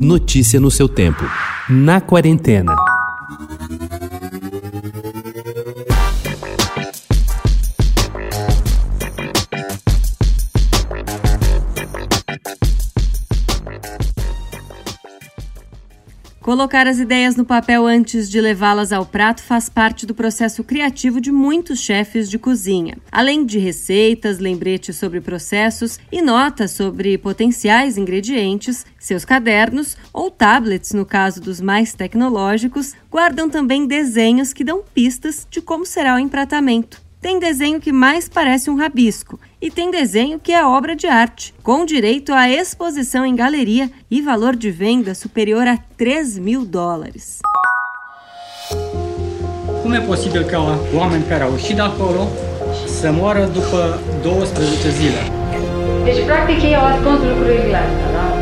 Notícia no seu tempo. Na quarentena. Colocar as ideias no papel antes de levá-las ao prato faz parte do processo criativo de muitos chefes de cozinha. Além de receitas, lembretes sobre processos e notas sobre potenciais ingredientes, seus cadernos ou tablets, no caso dos mais tecnológicos, guardam também desenhos que dão pistas de como será o empratamento. Tem desenho que mais parece um rabisco e tem desenho que é obra de arte, com direito à exposição em galeria e valor de venda superior a 3 mil dólares. Cum e posibil ca oameni care au ieșit de acolo să moară după 12 zile? Deci, practic, ei au ascuns lucrurile astea, da?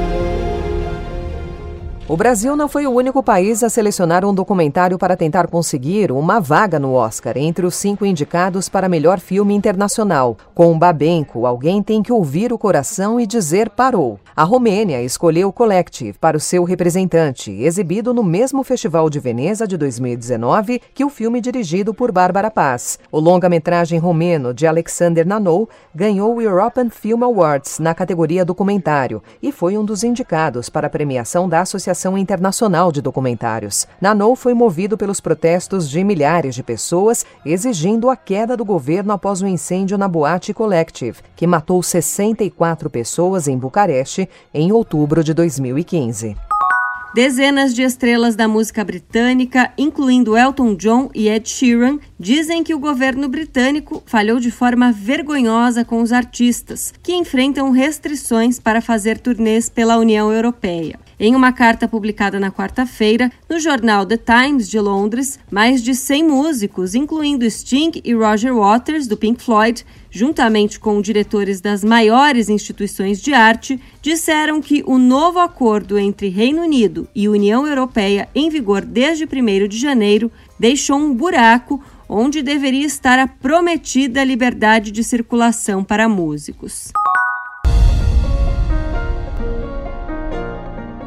O Brasil não foi o único país a selecionar um documentário para tentar conseguir uma vaga no Oscar entre os cinco indicados para melhor filme internacional. Com Babenco, alguém tem que ouvir o coração e dizer parou. A Romênia escolheu Collective para o seu representante, exibido no mesmo Festival de Veneza de 2019 que o filme dirigido por Bárbara Paz. O longa-metragem romeno de Alexander Nanou ganhou o European Film Awards na categoria documentário e foi um dos indicados para a premiação da Associação Associação Internacional de Documentários. Nanou foi movido pelos protestos de milhares de pessoas exigindo a queda do governo após o um incêndio na Boate Collective, que matou 64 pessoas em Bucareste em outubro de 2015. Dezenas de estrelas da música britânica, incluindo Elton John e Ed Sheeran, dizem que o governo britânico falhou de forma vergonhosa com os artistas, que enfrentam restrições para fazer turnês pela União Europeia. Em uma carta publicada na quarta-feira, no jornal The Times de Londres, mais de 100 músicos, incluindo Sting e Roger Waters, do Pink Floyd, juntamente com diretores das maiores instituições de arte, disseram que o novo acordo entre Reino Unido e União Europeia, em vigor desde 1 de janeiro, deixou um buraco onde deveria estar a prometida liberdade de circulação para músicos.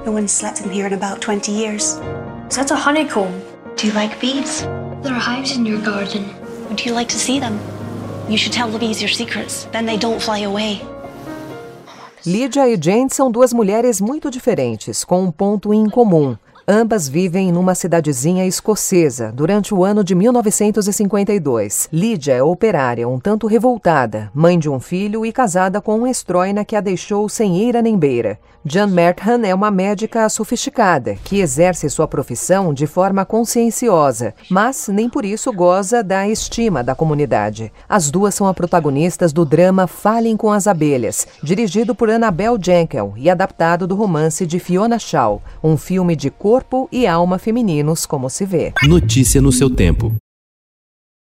No one slept in here in about 20 years. Is that a honeycomb? Do you like bees? There are hives in your garden. Would you like to see them? You should tell the bees your secrets, then they don't fly away. Lydia e Jane são duas mulheres muito diferentes, com um ponto em comum. Ambas vivem numa cidadezinha escocesa durante o ano de 1952. Lydia é operária, um tanto revoltada, mãe de um filho e casada com um estroina que a deixou sem eira nem beira. Jan Merthan é uma médica sofisticada que exerce sua profissão de forma conscienciosa, mas nem por isso goza da estima da comunidade. As duas são as protagonistas do drama Falem com as Abelhas, dirigido por Annabel Jenkel e adaptado do romance de Fiona Shaw, um filme de cor corpo e alma femininos, como se vê. Notícia no seu tempo.